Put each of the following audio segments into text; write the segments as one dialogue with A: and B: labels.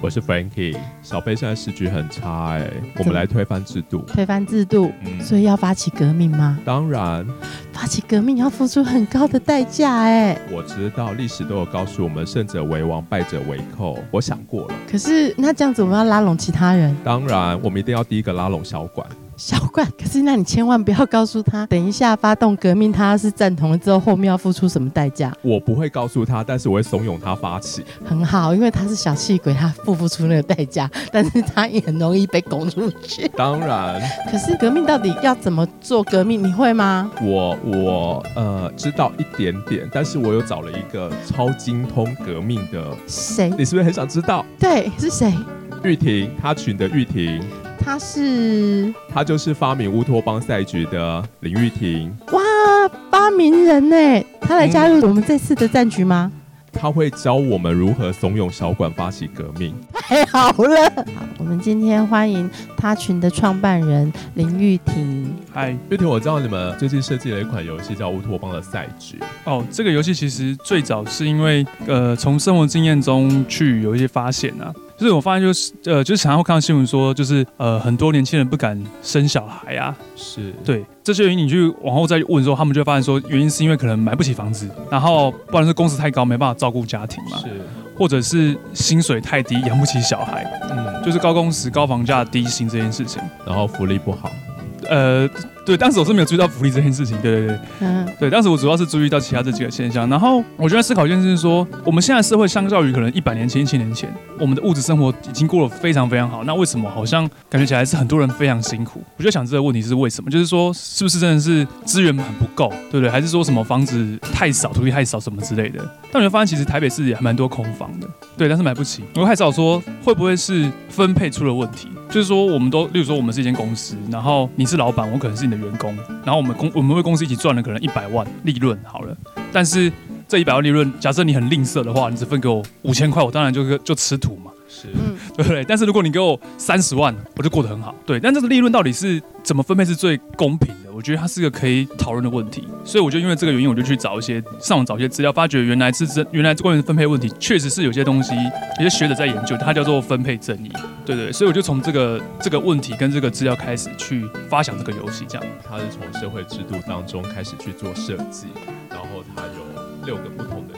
A: 我是 Frankie，小贝现在时局很差哎，我们来推翻制度，
B: 推翻制度，所以要发起革命吗？
A: 当然，
B: 发起革命要付出很高的代价哎。
A: 我知道历史都有告诉我们，胜者为王，败者为寇。我想过了，
B: 可是那这样子我们要拉拢其他人，
A: 当然我们一定要第一个拉拢小管。
B: 小冠，可是那你千万不要告诉他，等一下发动革命，他是赞同了之后，后面要付出什么代价？
A: 我不会告诉他，但是我会怂恿他发起。
B: 很好，因为他是小气鬼，他付不出那个代价，但是他也很容易被拱出去。
A: 当然，
B: 可是革命到底要怎么做革命？你会吗？
A: 我我呃知道一点点，但是我有找了一个超精通革命的
B: 谁？
A: 你是不是很想知道？
B: 对，是谁？
A: 玉婷，他群的玉婷。
B: 他是，
A: 他就是发明乌托邦赛局的林玉婷。
B: 哇，发明人呢？他来加入我们这次的战局吗？
A: 他会教我们如何怂恿小馆发起革命。
B: 太好了，好，我们今天欢迎他群的创办人林玉婷。
A: 嗨，玉婷，我知道你们最近设计了一款游戏叫乌托邦的赛局。
C: 哦，这个游戏其实最早是因为呃，从生活经验中去有一些发现啊。就是我发现，就是呃，就是常常会看到新闻说，就是呃，很多年轻人不敢生小孩啊。
A: 是
C: 对这些原因，你去往后再问的时候，他们就会发现说，原因是因为可能买不起房子，然后不然是工资太高，没办法照顾家庭嘛。
A: 是，
C: 或者是薪水太低，养不起小孩。嗯，就是高工时、高房价、低薪这件事情，
A: 然后福利不好。
C: 呃。对，当时我是没有注意到福利这件事情。对对对，嗯，对，当时我主要是注意到其他这几个现象。然后我就在思考一件事是说，我们现在社会相较于可能一百年前、一千年前，我们的物质生活已经过得非常非常好。那为什么好像感觉起来是很多人非常辛苦？我就想这个问题是为什么？就是说，是不是真的是资源很不够，对不对？还是说什么房子太少、土地太少什么之类的？但我就发现，其实台北市也还蛮多空房的，对，但是买不起。我开始说，会不会是分配出了问题？就是说，我们都，例如说，我们是一间公司，然后你是老板，我可能是你的员工，然后我们公我们为公司一起赚了可能一百万利润好了，但是这一百万利润，假设你很吝啬的话，你只分给我五千块，我当然就就吃土嘛。
A: 是，
C: 对不对？但是如果你给我三十万，我就过得很好。对，但这个利润到底是怎么分配是最公平的？我觉得它是个可以讨论的问题。所以我就因为这个原因，我就去找一些上网找一些资料，发觉原来是真，原来关于分配问题，确实是有些东西，有些学者在研究，它叫做分配正义。对对，所以我就从这个这个问题跟这个资料开始去发想这个游戏，这样。
A: 它是从社会制度当中开始去做设计，然后它有六个不同的。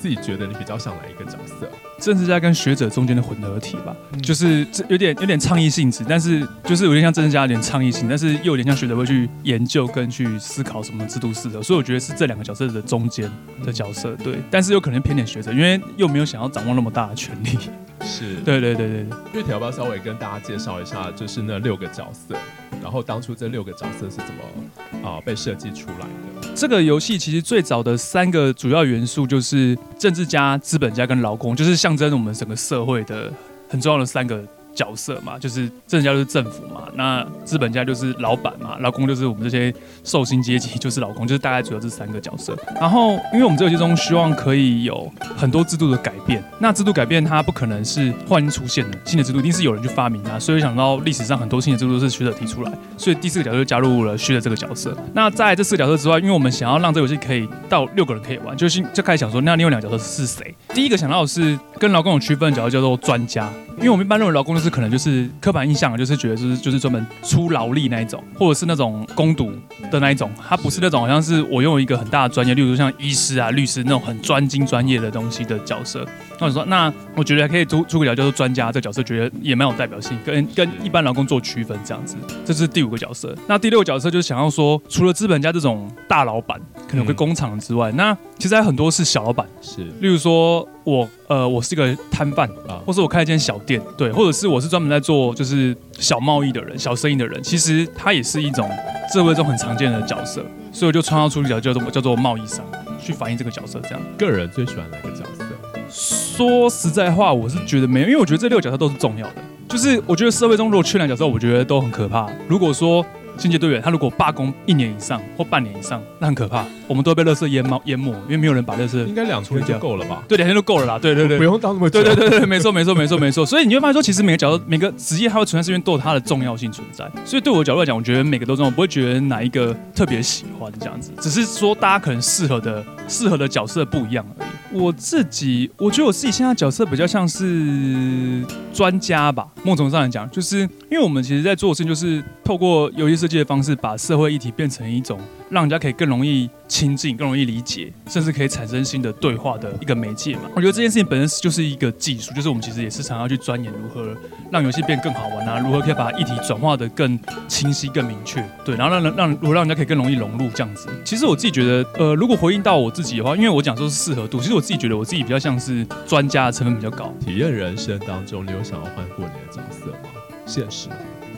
A: 自己觉得你比较想哪一个角色？
C: 政治家跟学者中间的混合体吧，就是这有点有点倡议性质，但是就是有点像政治家有点倡议性，但是又有点像学者会去研究跟去思考什么制度适合，所以我觉得是这两个角色的中间的角色，对，但是又可能偏点学者，因为又没有想要掌握那么大的权力。
A: 是
C: 对对对对
A: 对，铁要不要稍微跟大家介绍一下，就是那六个角色，然后当初这六个角色是怎么啊被设计出来的？
C: 这个游戏其实最早的三个主要元素就是政治家、资本家跟劳工，就是象征我们整个社会的很重要的三个。角色嘛，就是政治家就是政府嘛，那资本家就是老板嘛，劳工就是我们这些受薪阶级，就是劳工，就是大概主要这三个角色。然后，因为我们这游戏中希望可以有很多制度的改变，那制度改变它不可能是忽然出现的，新的制度一定是有人去发明啊。所以想到历史上很多新的制度都是学者提出来，所以第四个角色就加入了学者这个角色。那在这四个角色之外，因为我们想要让这游戏可以到六个人可以玩，就是就开始想说，那另外两个角色是谁？第一个想到的是跟劳工有区分的角色叫做专家。因为我们一般认为劳工就是可能就是刻板印象，就是觉得就是就是专门出劳力那一种，或者是那种攻读的那一种，他不是那种好像是我拥有一个很大的专业，例如像医师啊、律师那种很专精专业的东西的角色。那我说，那我觉得还可以出出个角叫做专家这角色，觉得也蛮有代表性，跟跟一般劳工做区分这样子。这是第五个角色。那第六个角色就是想要说，除了资本家这种大老板可能会工厂之外，那其实还有很多是小老板，
A: 是
C: 例如说。我呃，我是一个摊贩啊，或者我开一间小店，对，或者是我是专门在做就是小贸易的人、小生意的人，其实他也是一种社会中很常见的角色，所以我就创造出一个叫做叫做贸易商，去反映这个角色。这样，
A: 个人最喜欢哪个角色？
C: 说实在话，我是觉得没有，因为我觉得这六个角色都是重要的。就是我觉得社会中如果缺两角色，我觉得都很可怕。如果说清洁队员他如果罢工一年以上或半年以上，那很可怕，我们都会被垃圾淹没淹没，因为没有人把垃圾
A: 应该两天就够了吧？
C: 对两天就够了啦。对对对，
A: 不用到那么久。
C: 对对对对，没错没错没错没错。所以你会发现说，其实每个角度每个职业它会存在，是因为都有它的重要性存在。所以对我的角度来讲，我觉得每个都重要，不会觉得哪一个特别喜欢这样子，只是说大家可能适合的适合的角色不一样而已。我自己，我觉得我自己现在角色比较像是专家吧。某种上来讲，就是因为我们其实在做的事情，就是透过游戏设计的方式，把社会议题变成一种让人家可以更容易亲近、更容易理解，甚至可以产生新的对话的一个媒介嘛。我觉得这件事情本身就是一个技术，就是我们其实也是想要去钻研如何让游戏变更好玩啊，如何可以把议题转化的更清晰、更明确，对，然后让人让如何让人家可以更容易融入这样子。其实我自己觉得，呃，如果回应到我自己的话，因为我讲说是适合度，其实我自己觉得我自己比较像是专家的成分比较高。
A: 体验人生当中，你有想要换过你的角色吗？现实，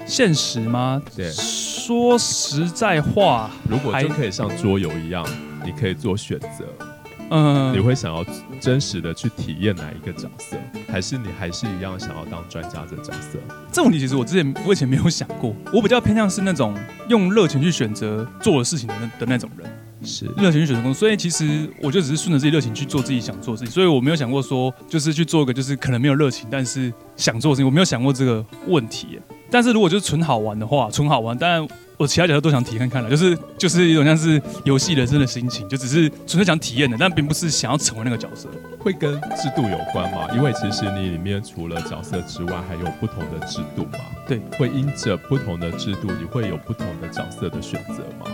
C: 现实吗？
A: 对，
C: 说实在话，
A: 如果真可以像桌游一样，你可以做选择，
C: 嗯
A: 你会想要真实的去体验哪一个角色，还是你还是一样想要当专家的角色？
C: 这问题其实我之前我以前没有想过，我比较偏向是那种用热情去选择做的事情的那的那种人。
A: 是
C: 热情去选择工作，所以其实我就只是顺着自己热情去做自己想做的事情，所以我没有想过说就是去做一个就是可能没有热情，但是想做的事情，我没有想过这个问题。但是如果就是纯好玩的话，纯好玩，当然我其他角色都想体验看看了，就是就是一种像是游戏人生的心情，就只是纯粹想体验的，但并不是想要成为那个角色。
A: 会跟制度有关吗？因为其实你里面除了角色之外，还有不同的制度嘛。
C: 对，
A: 会因着不同的制度，你会有不同的角色的选择吗？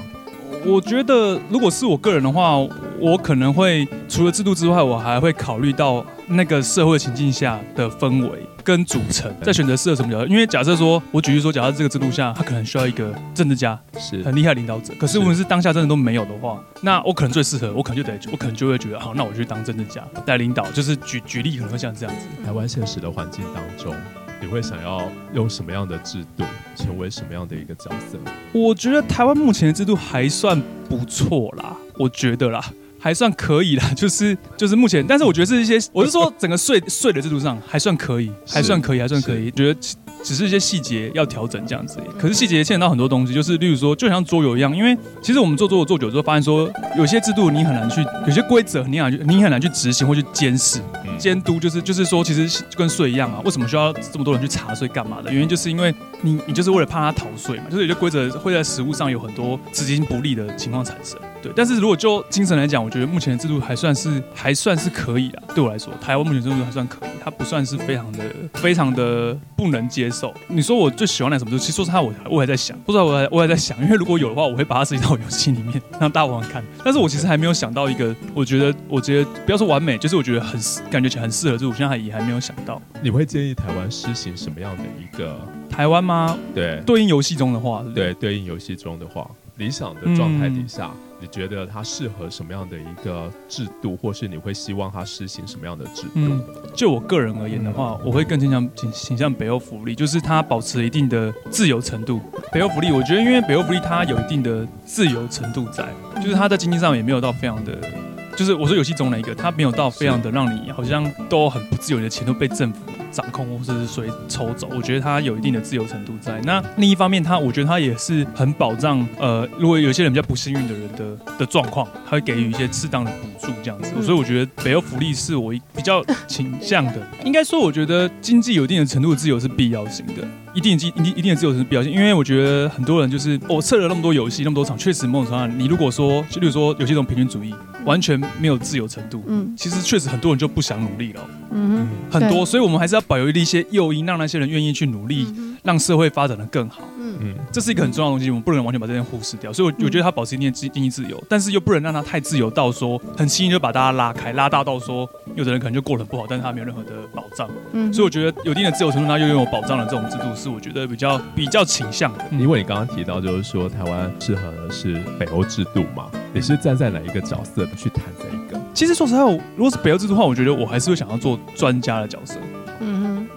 C: 我觉得，如果是我个人的话，我可能会除了制度之外，我还会考虑到那个社会情境下的氛围跟组成，在选择适合什么角色。因为假设说，我举例说，假设这个制度下，他可能需要一个政治家，
A: 是
C: 很厉害的领导者。可是，
A: 是
C: 无论是当下真的都没有的话，那我可能最适合，我可能就得，我可能就会觉得，好，那我就去当政治家来领导。就是举举例，可能会像这样子。
A: 台湾现实的环境当中，你会想要用什么样的制度，成为什么样的一个角色？
C: 我觉得台湾目前的制度还算不错啦，我觉得啦。还算可以啦，就是就是目前，但是我觉得是一些，我是说整个税税的制度上还算可以，还算可以，还算可以。觉得只只是一些细节要调整这样子。可是细节牵扯到很多东西，就是例如说，就像桌游一样，因为其实我们做桌游做久之后，发现说有些制度你很难去，有些规则你很难去，你很难去执行或去监视。
A: 嗯
C: 监督就是就是说，其实就跟税一样啊，为什么需要这么多人去查税干嘛的？原因就是因为你你就是为了怕他逃税嘛，就是有些规则会在实物上有很多资金不利的情况产生。对，但是如果就精神来讲，我觉得目前的制度还算是还算是可以啦。对我来说，台湾目前制度还算可以，它不算是非常的非常的不能接受。你说我最喜欢的什么？其实说实话，我我还在想，不知道我还我还在想，因为如果有的话，我会把它设计到游戏里面让大家玩玩看。但是我其实还没有想到一个，我觉得我觉得不要说完美，就是我觉得很感觉起来很适合的制度，我现在也还没有想到。
A: 你会建议台湾施行什么样的一个
C: 台湾吗？
A: 对
C: 对应游戏中的话，
A: 对对应游戏中的话，理想的状态底下，你觉得它适合什么样的一个制度，或是你会希望它实行什么样的制度？
C: 嗯，就我个人而言的话，我会更倾向倾倾向北欧福利，就是它保持一定的自由程度。北欧福利，我觉得因为北欧福利它有一定的自由程度在，就是它在经济上也没有到非常的。就是我说游戏中的一个，它没有到非常的让你好像都很不自由，你的钱都被政府掌控或者是谁抽走。我觉得他有一定的自由程度在。那另一方面，他我觉得他也是很保障呃，如果有些人比较不幸运的人的的状况，他会给予一些适当的补助这样子。
B: 嗯
C: 所以我觉得北欧福利是我一比较倾向的。应该说，我觉得经济有一定的程度的自由是必要性的。一定一定一定的自由是必要性，因为我觉得很多人就是我测了那么多游戏那么多场，确实某种程度上，你如果说就例如说有些这种平均主义，完全没有自由程度，
B: 嗯
C: 其实确实很多人就不想努力了，
B: 嗯哼，
C: 很多，所以我们还是要保留一些诱因，让那些人愿意去努力，
B: 嗯
C: 让社会发展的更好。
B: 嗯
A: 嗯，
C: 这是一个很重要的东西，我们不能完全把这件忽视掉。所以我，我觉得他保持一定的经经济自由，但是又不能让他太自由到说很轻易就把大家拉开，拉大到说有的人可能就过得很不好，但是他没有任何的保障。
B: 嗯
C: 所以我觉得有一定的自由程度，他又拥有保障的这种制度，是我觉得比较比较倾向的。
A: 因为你刚刚提到，就是说台湾适合的是北欧制度嘛，你是站在哪一个角色去谈这一个？
C: 其实说实话，如果是北欧制度的话，我觉得我还是会想要做专家的角色。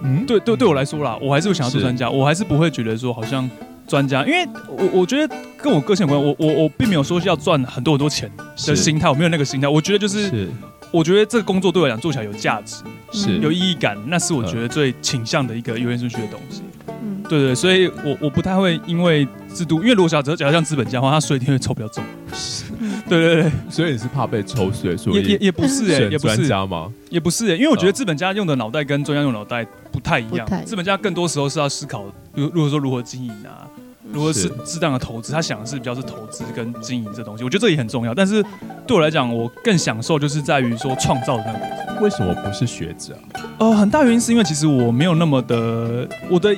B: 嗯？
A: 嗯，
C: 对对，对我来说啦，我还是会想要做专家，我还是不会觉得说好像专家，因为我我觉得跟我个性有关，我我我并没有说是要赚很多很多钱的心态，我没有那个心态，我觉得就是
A: 是。
C: 我觉得这个工作对我来讲做起来有价值、
A: 是。
C: 有意义感，那是我觉得最倾向的一个优先顺序的东西。
B: 嗯。
C: 对对，所以我我不太会因为制度，因为如果假假如像资本家的话，他税一定会抽比较重。对对对，
A: 所以你是怕被抽水，所
C: 也也
A: 以
C: 也不是哎、
A: 选专
C: 也不是，
A: 家吗？
C: 也不是、欸，因为我觉得
A: 哦
C: 资本家用的脑袋跟专家用脑袋不太一样资本家更多时候是要思考，如如果说如何经营啊，如何是
A: 是
C: 适当的投资，他想的是比较是投资跟经营这东西。我觉得这也很重要，但是对我来讲，我更享受就是在于说创造的那个过程。
A: 为什么不是学者啊？
C: 呃，很大原因是因为其实我没有那么的，我的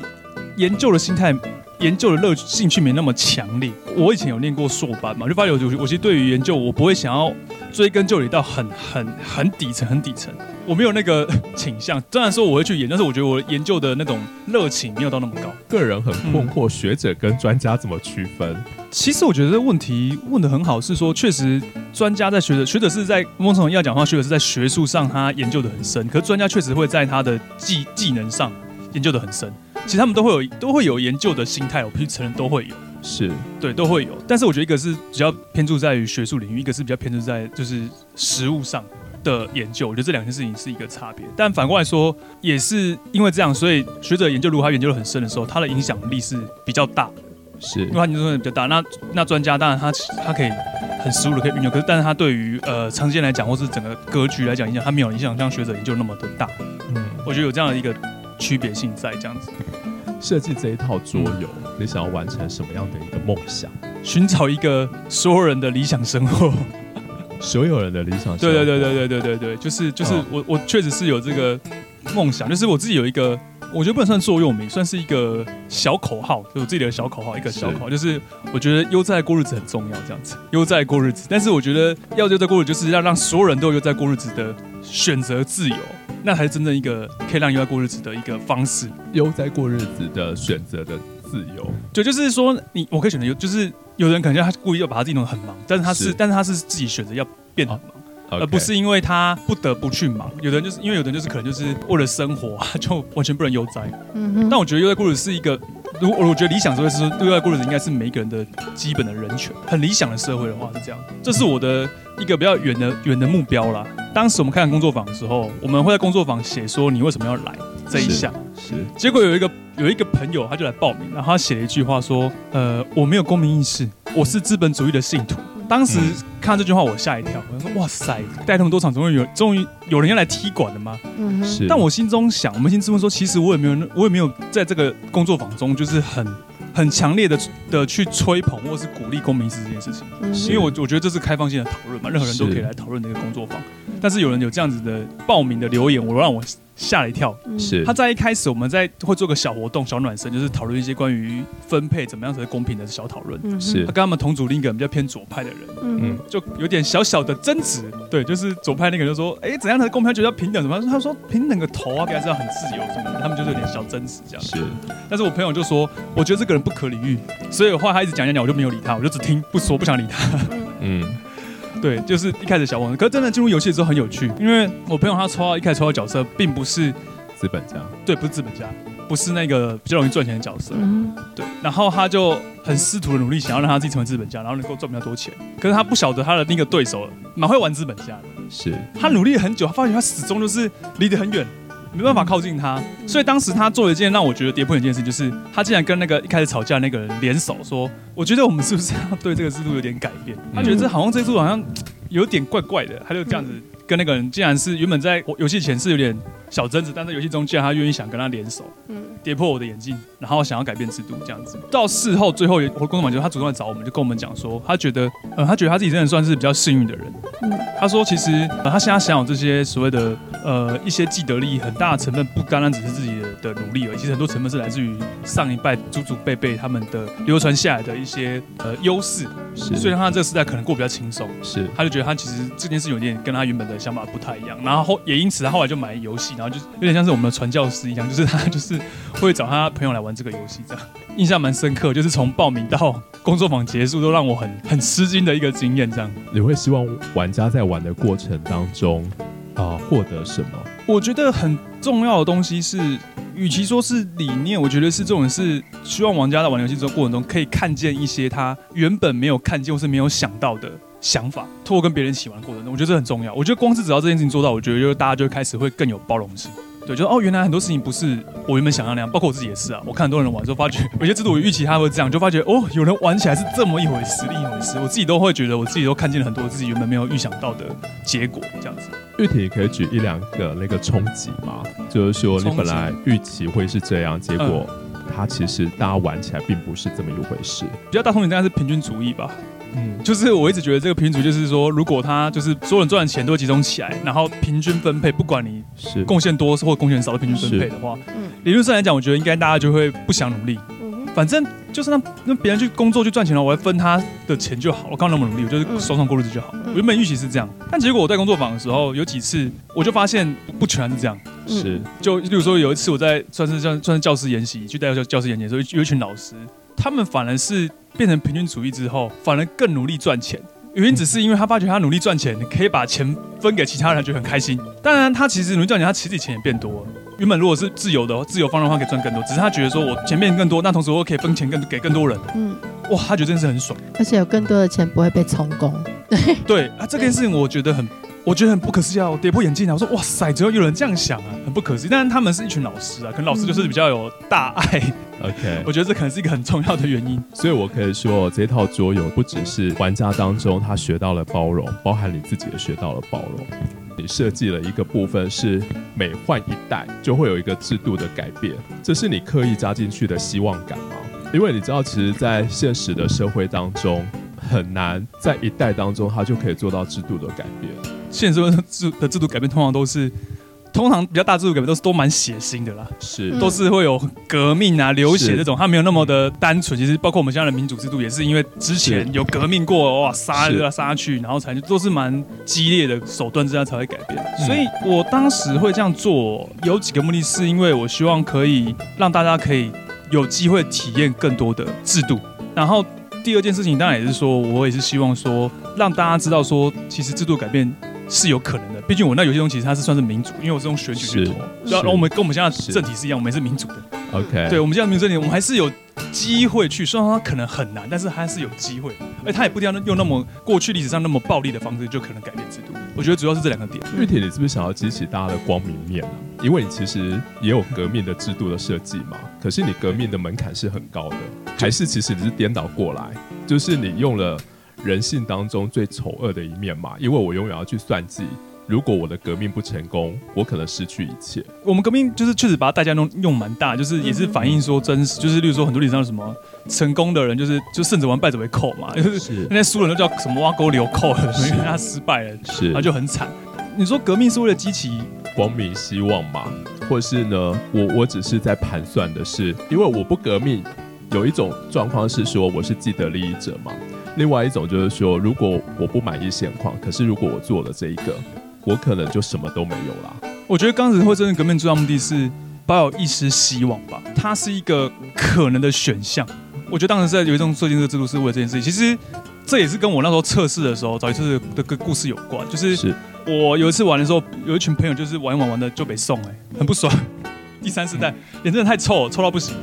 C: 研究的心态、研究的乐趣、兴趣没那么强烈。我以前有念过硕班嘛，就发现我我其实对于研究，我不会想要追根究底到很很很底层、很底层，我没有那个倾向。虽然说我会去研，但是我觉得我研究的那种热情没有到那么高。
A: 个人很困
C: 嗯
A: 惑，学者跟专家怎么区分？
C: 其实我觉得这个问题问的很好，是说确实专家在学者，学者是在某种程度要讲话，学者是在学术上他研究的很深，可是专家确实会在他的技技能上研究的很深。其实他们都会有都会有研究的心态，我必须承认都会有，
A: 是
C: 对，都会有。但是我觉得一个是比较偏注在于学术领域，一个是比较偏注在就是实物上的研究。我觉得这两件事情是一个差别。但反过来说，也是因为这样，所以学者研究如果他研究的很深的时候，他的影响力是比较大的。
A: 是
C: 因为他研究比较大。那那专家当然他他可以很实务的可以运用，可是但是他对于呃长线来讲，或是整个格局来讲影响，他没有影响像学者研究那么的大。
A: 嗯，
C: 我觉得有这样的一个区别性在这样子。
A: 设计这一套桌游，你想要完成什么样的一个梦想？
C: 寻找一个所有人的理想生活，
A: 所有人的理想生活？
C: 对对对对对对对对，就是就是
A: 哦
C: 我我确实是有这个梦想，就是我自己有一个，我觉得不能算座右铭，算是一个小口号，就是我自己的小口号，一个小口号，就是我觉得悠哉过日子很重要，这样子，悠哉过日子。但是我觉得要悠哉过日子，就是要让所有人都有悠哉过日子的选择自由，那才是真正一个可以让悠哉过日子的一个方式。
A: 悠哉过日子的选择的自由，
C: 对，就是说你我可以选择有，就是有人可能他故意要把他自己弄得很忙，但是他是
A: 是
C: 但是他是自己选择要变很忙。而不是因为他不得不去忙。有的人就是因为有的人就是可能就是为了生活啊，就完全不能悠哉。
B: 嗯哼，
C: 但我觉得悠哉过日子是一个，如果我觉得理想社会是说悠哉过日子应该是每一个人的基本的人权。很理想的社会的话是这样，这是我的一个比较远的远的目标啦。当时我们开完工作坊的时候，我们会在工作坊写说你为什么要来这一项。
A: 是
C: 结果有一个有一个朋友他就来报名，然后他写了一句话说：“呃，我没有公民意识，我是资本主义的信徒。”当时
A: 嗯
C: 看到这句话，我吓一跳，我说：“哇塞，带那么多场，终于有终于有人要来踢馆了吗？”
B: 嗯哼，
A: 是，
C: 但我心中想，我们心自问说，其实我也没有，我也没有在这个工作坊中，就是很很强烈的的去吹捧或是鼓励公民意识这件事情，
B: 嗯
C: 因为我我觉得这是开放性的讨论嘛，任何人都可以来讨论这个工作坊。但是有人有这样子的报名的留言，我让我吓了一跳。
B: 嗯
A: 是
C: 他在一开始我们在会做个小活动、小暖身，就是讨论一些关于分配怎么样才是公平的小讨论。
A: 是
C: 他跟他们同组另一个比较偏左派的人，
B: 嗯
A: 嗯
C: 就有点小小的争执。对，就是左派那个人就说：“哎、怎样才是公平？他觉得要平等什么？”他说：“平等个头啊，给他知道很自由什么的。”他们就是有点小争执这样。
A: 是
C: 但是我朋友就说：“我觉得这个人不可理喻。”所以后来他一直讲讲讲，我就没有理他，我就只听 不说，不想理他。
A: 嗯
C: 对，就是一开始小王，可是真的进入游戏之后很有趣，因为我朋友他抽到一开始抽到角色，并不是
A: 资本家
C: 对，不是资本家，不是那个比较容易赚钱的角色。
B: 嗯
C: 对，然后他就很试图的努力，想要让他自己成为资本家，然后能够赚比较多钱。可是他不晓得他的那个对手蛮会玩资本家的，
A: 是
C: 他努力了很久，他发现他始终就是离得很远，没办法靠近他。所以当时他做了一件让我觉得跌破眼镜的事，就是他竟然跟那个一开始吵架那个人联手说：“我觉得我们是不是要对这个制度有点改变？”他觉得这好像这个制度好像有点怪怪的，他就这样子跟那个人，竟然是原本在游戏前是有点小争执，但在游戏中竟然他愿意想跟他联手。
B: 嗯
C: 跌破我的眼镜，然后想要改变制度这样子。到事后最后我工作坊就他主动来找我们，就跟我们讲说，他觉得呃他觉得他自己真的算是比较幸运的人。
B: 嗯
C: 他说其实、呃、他现在享有这些所谓的呃一些既得利益，很大的成分不单单只是自己的的努力而已，其实很多成分是来自于上一代祖祖辈辈他们的流传下来的一些呃优势，
A: 是
C: 所以他这个时代可能过比较轻松。
A: 是
C: 他就觉得他其实这件事有点跟他原本的想法不太一样，然后后也因此他后来就买游戏，然后就有点像是我们的传教士一样，就是他就是会找他朋友来玩这个游戏，这样印象蛮深刻，就是从报名到工作坊结束都让我很很吃惊的一个经验，这样。
A: 你会希望玩家在玩的过程当中啊获得什么？
C: 我觉得很重要的东西是，与其说是理念，我觉得是这种是希望玩家在玩游戏这个过程中可以看见一些他原本没有看见或是没有想到的想法，通过跟别人一起玩过程中，我觉得这很重要。我觉得光是只要这件事情做到，我觉得就是大家就开始会更有包容性。对，就是哦，原来很多事情不是我原本想象那样，包括我自己也是啊。我看很多人玩之后，发觉有些制度我预期他会这样，就发觉哦，有人玩起来是这么一回事，另一回事。我自己都会觉得，我自己都看见了很多自己原本没有预想到的结果，这样子。
A: 玉婷可以举一两个那个冲击吗？就是说你本来预期会是这样，结果它其实大家玩起来并不是这么一回事。
C: 比较大冲击应该是平均主义吧。
A: 嗯，
C: 就是我一直觉得这个平均主就是说，如果他就是所有人赚的钱都集中起来，然后平均分配，不管你
A: 是
C: 贡献多或贡献少的平均分配的话，
B: 嗯
C: 理论上来讲，我觉得应该大家就会不想努力。
B: 嗯
C: 反正就是让让别人去工作去赚钱了，我来分他的钱就好。我干嘛那么努力？我就是
B: 嗯
C: 爽爽过日子就好。
B: 嗯
C: 我原本预期是这样，但结果我在工作坊的时候，有几次我就发现不不全是这样。
A: 是
C: 就例如说有一次我在算是算算是教师研习，去带教教师研习的时候，有一群老师，他们反而是变成平均主义之后，反而更努力赚钱。原因只是因为他发觉他努力赚钱，可以把钱分给其他人，觉得很开心。当然，他其实努力赚钱，他其实钱也变多了。原本如果是自由的自由方的话，可以赚更多，只是他觉得说我钱变更多，那同时我可以分钱更给更多人，
B: 嗯，
C: 哇，他觉得这件事很爽。
B: 而且有更多的钱不会被充公。
C: 对啊，这件事情我觉得很，我觉得很不可思议啊！我跌破眼镜啊！我说哇塞，只要有人这样想啊，很不可思议。但是他们是一群老师啊，可能老师就是比较有大爱
A: ，OK，
C: 我觉得这可能是一个很重要的原因。
A: 所以我可以说这套桌游不只是玩家当中他学到了包容，包含你自己也学到了包容。你设计了一个部分是每换一代就会有一个制度的改变，这是你刻意加进去的希望感吗？因为你知道，其实，在现实的社会当中，很难在一代当中他就可以做到制度的改变。
C: 现实中的制的制度改变通常都是，通常比较大制度改变都是都蛮血腥的啦，
A: 是
B: 嗯
C: 都是会有革命啊、流血这种，它没有那么的单纯。其实包括我们现在的民主制度，也是因为之前有革命过，哇，杀
A: 是
C: 来杀去，然后才都是蛮激烈的手段之下才会改变。
A: 嗯
C: 所以我当时会这样做，有几个目的，是因为我希望可以让大家可以有机会体验更多的制度，然后。第二件事情当然也是说，我也是希望说，让大家知道说，其实制度改变是有可能的。毕竟我那游戏中其实它是算是民主，因为我是用选举去
A: 是
C: 投，然后我们跟我们现在
A: 是
C: 政体是一样，我们也是民主的。
A: OK，
C: 对，我们现在民主政体，我们还是有机会去，虽然说它可能很难，但是还是有机会。而它也不一定要用那么过去历史上那么暴力的方式就可能改变制度。我觉得主要是这两个点。
A: 玉铁，你是不是想要激起大家的光明面啊？因为你其实也有革命的制度的设计嘛，可是你革命的门槛是很高的，还是其实你是颠倒过来，就是你用了人性当中最丑恶的一面嘛？因为我永远要去算计，如果我的革命不成功，我可能失去一切。
C: 我们革命就是确实把它代价弄用蛮大，就是也是反映说真实，就是例如说很多历史上什么成功的人，就是就胜者完败者为寇嘛，就是
A: 是
C: 那些输人都叫什么挖沟流寇，因为他失败了，
A: 是
C: 然后就很惨。你说革命是为了激起
A: 光明希望嘛，或是呢，我我只是在盘算的是，因为我不革命，有一种状况是说我是既得利益者嘛，另外一种就是说，如果我不满意现况，可是如果我做了这一个，我可能就什么都没有啦。
C: 我觉得刚开始会真正革命最大目的是抱有一丝希望吧，它是一个可能的选项。我觉得当时在有一种设计这个制度是为了这件事情，其实这也是跟我那时候测试的时候，早期测试的个故事有关。就是
A: 是
C: 我有一次玩的时候，有一群朋友就是玩一玩玩的就被送哎、很不爽。第三世代脸真的太臭了，臭到不行。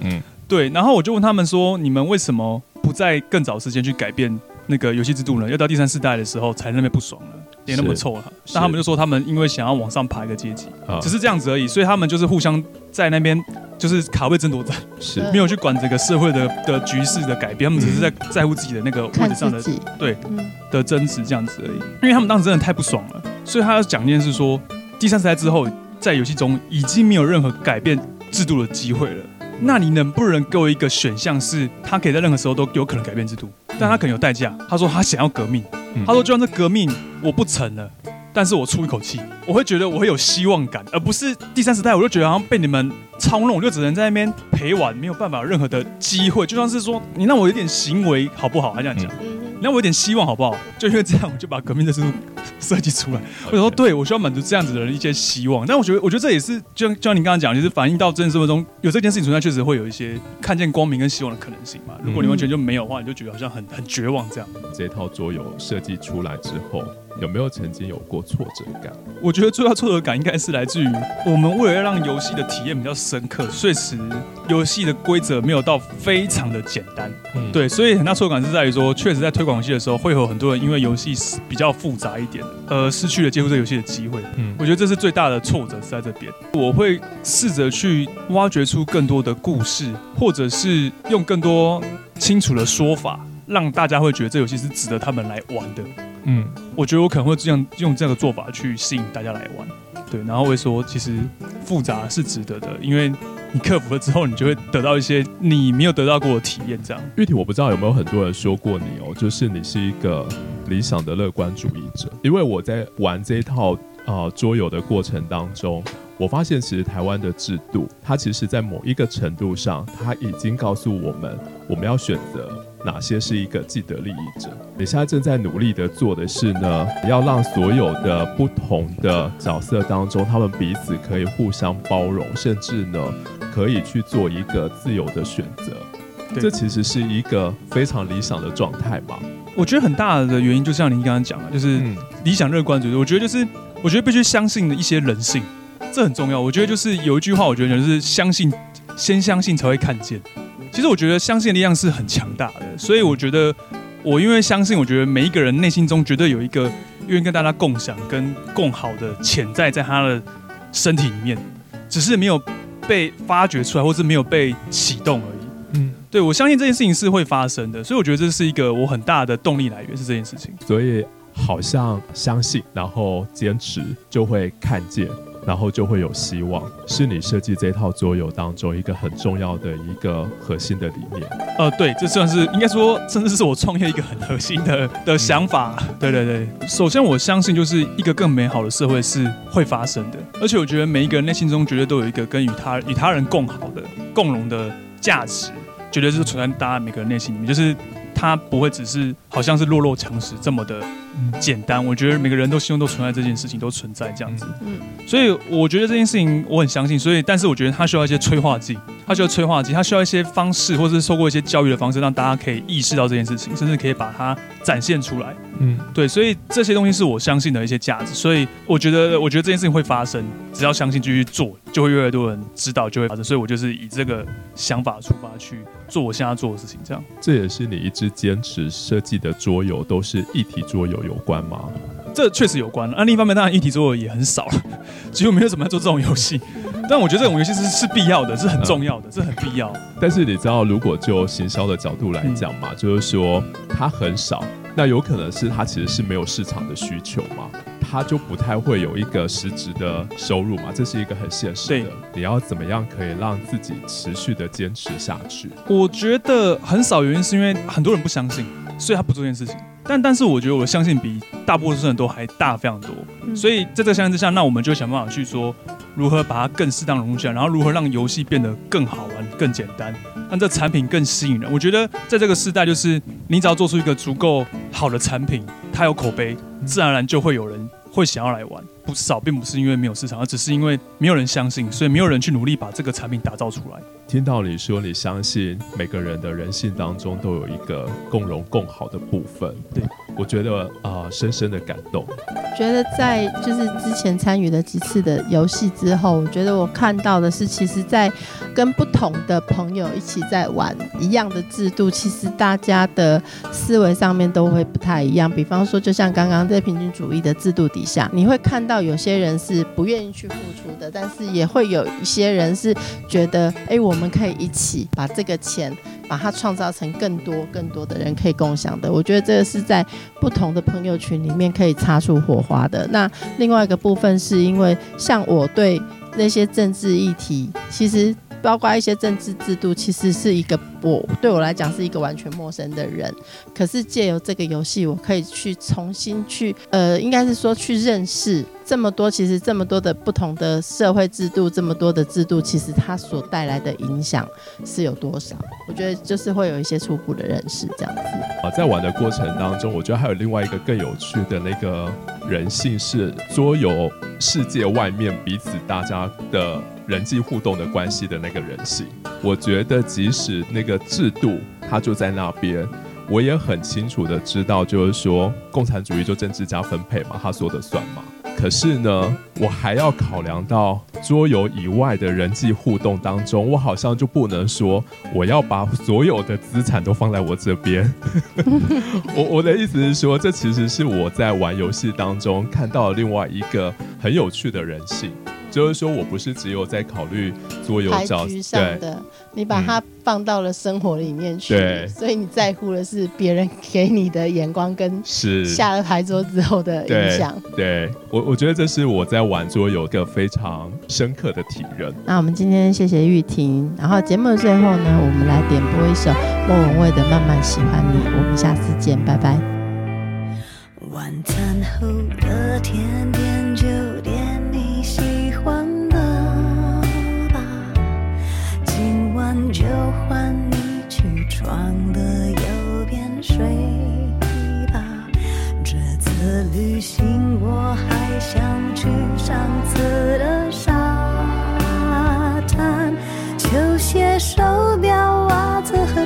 A: 嗯，
C: 对，然后我就问他们说，你们为什么不在更早时间去改变那个游戏制度呢？要到第三世代的时候才那边不爽了，脸那么臭了。
A: 是
C: 那他们就说他们因为想要往上爬一个阶级，
A: 啊
C: 只是这样子而已，所以他们就是互相在那边就是卡位争夺战，
A: 是
B: 嗯
C: 没有去管这个社会的的局势的改变，他们只是在在乎自己的那个位置上的，对
B: 嗯
C: 的争执这样子而已。因为他们当时真的太不爽了，所以他要讲一件事说，第三世代之后，在游戏中已经没有任何改变制度的机会了。那你能不能给我一个选项，是他可以在任何时候都有可能改变制度，但他可能有代价。他说他想要革命，
A: 嗯
C: 他说就算这革命我不成了。但是我出一口气，我会觉得我会有希望感，而不是第三时代，我就觉得好像被你们操弄，我就只能在那边陪玩，没有办法有任何的机会。就像是说，你让我有点行为好不好？他这样讲，让我有点希望好不好？就因为这样，我就把革命的制度设计出来。我想说，对我需要满足这样子的人一些希望。但我觉得，我觉得这也是就像就像你刚刚讲，就是反映到真实生活中有这件事情存在，确实会有一些看见光明跟希望的可能性嘛。如果你完全就没有的话，你就觉得好像很很绝望这样。
A: 这套桌游设计出来之后，有没有曾经有过挫折感？
C: 我觉得最大挫折感应该是来自于我们为了要让游戏的体验比较深刻，所以使游戏的规则没有到非常的简单。
A: 嗯，
C: 对，所以很大挫折感是在于说，确实在推广游戏的时候，会有很多人因为游戏比较复杂一点，而失去了接触这游戏的机会。
A: 嗯
C: 我觉得这是最大的挫折是在这边。我会试着去挖掘出更多的故事，或者是用更多清楚的说法，让大家会觉得这游戏是值得他们来玩的。
A: 嗯，
C: 我觉得我可能会这样用这样的做法去吸引大家来玩，对，然后会说其实复杂是值得的，因为你克服了之后，你就会得到一些你没有得到过的体验，这样。
A: 玉婷，我不知道有没有很多人说过你哦，就是你是一个理想的乐观主义者。因为我在玩这一套啊、桌游的过程当中，我发现其实台湾的制度，它其实在某一个程度上，它已经告诉我们，我们要选择哪些是一个既得利益者。你现在正在努力的做的是呢，要让所有的不同的角色当中，他们彼此可以互相包容，甚至呢，可以去做一个自由的选择。这其实是一个非常理想的状态嘛。
C: 我觉得很大的原因就像您刚刚讲的，就是
A: 嗯
C: 理想乐观主义。我觉得就是，我觉得必须相信的一些人性，这很重要。我觉得就是有一句话，我觉得就是相信，先相信才会看见。其实我觉得相信的力量是很强大的，所以我觉得我因为相信，我觉得每一个人内心中绝对有一个愿意跟大家共享跟共好的潜在在他的身体里面，只是没有被发掘出来，或是没有被启动而已。
A: 嗯，
C: 对我相信这件事情是会发生的，所以我觉得这是一个我很大的动力来源是这件事情。
A: 所以好像相信，然后坚持就会看见，然后就会有希望，是你设计这套桌游当中一个很重要的一个核心的理念。
C: 呃，对，这算是应该说，甚至是我创业一个很核心的的想法。对对对，首先我相信就是一个更美好的社会是会发生的，而且我觉得每一个人内心中绝对都有一个跟与他与他人共好的共荣的价值，绝对是存在大家每个人内心里面，就是它不会只是好像是弱肉强食这么的简单。我觉得每个人都心中都存在这件事情，都存在这样子。
B: 嗯
C: 所以我觉得这件事情我很相信，所以但是我觉得它需要一些催化剂，它需要催化剂，它需要一些方式，或者是透过一些教育的方式，让大家可以意识到这件事情，甚至可以把它展现出来。
A: 嗯，
C: 对，所以这些东西是我相信的一些价值，所以我觉得，我觉得这件事情会发生，只要相信继续做，就会越来越多人知道，就会发生。所以我就是以这个想法出发去做我现在做的事情，这样。
A: 这也是你一直坚持设计的桌游都是一体桌游有关吗？
C: 这确实有关。那、另一方面，当然一体桌游也很少了，几乎没有怎么在做这种游戏。但我觉得这种游戏是是必要的，是很重要的，是很必要。
A: 但是你知道，如果就行销的角度来讲嘛，就是说它很少，那有可能是它其实是没有市场的需求嘛，它就不太会有一个实质的收入嘛，这是一个很现实的。你要怎么样可以让自己持续的坚持下去？
C: 我觉得很少原因是因为很多人不相信，所以他不做这件事情。但但是我觉得我的相信比大部分人都还大非常多，
B: 嗯
C: 所以在这个相信之下，那我们就想办法去说如何把它更适当融入进来，然后如何让游戏变得更好玩、更简单，让这产品更吸引人。我觉得在这个时代，就是你只要做出一个足够好的产品，它有口碑，自然而然就会有人会想要来玩。不少并不是因为没有市场，而只是因为没有人相信，所以没有人去努力把这个产品打造出来。
A: 听到你说你相信每个人的人性当中都有一个共荣共好的部分，
C: 对
A: 我觉得啊、呃深深的感动。
B: 觉得在就是之前参与了几次的游戏之后，我觉得我看到的是，其实，在跟不同的朋友一起在玩一样的制度，其实大家的思维上面都会不太一样。比方说，就像刚刚在平均主义的制度底下，你会看到有些人是不愿意去付出的，但是也会有一些人是觉得，哎，我我们可以一起把这个钱。把它创造成更多更多的人可以共享的，我觉得这个是在不同的朋友群里面可以擦出火花的。那另外一个部分是因为像我对那些政治议题，其实包括一些政治制度，其实是一个我对我来讲是一个完全陌生的人。可是借由这个游戏，我可以去重新去呃，应该是说去认识这么多，其实这么多的不同的社会制度，这么多的制度，其实它所带来的影响是有多少？我觉得就是会有一些初步的认识，这样子。
A: 啊，在玩的过程当中，我觉得还有另外一个更有趣的那个人性是桌游世界外面彼此大家的人际互动的关系的那个人性。我觉得即使那个制度它就在那边，我也很清楚的知道，就是说共产主义就政治家分配嘛，他说的算嘛。可是呢，我还要考量到桌游以外的人际互动当中，我好像就不能说我要把所有的资产都放在我这边。我我的意思是说，这其实是我在玩游戏当中看到另外一个很有趣的人性。就是说我不是只有在考虑桌游角
D: 对的，你把它放到了生活里面去，
A: 对，
D: 所以你在乎的是别人给你的眼光跟
A: 是
D: 下了牌桌之后的影响。
A: 对我，我觉得这是我在玩桌游一个非常深刻的体认。
D: 那我们今天谢谢玉婷，然后节目的最后呢，我们来点播一首莫文蔚的《慢慢喜欢你》，我们下次见，拜拜。晚餐后的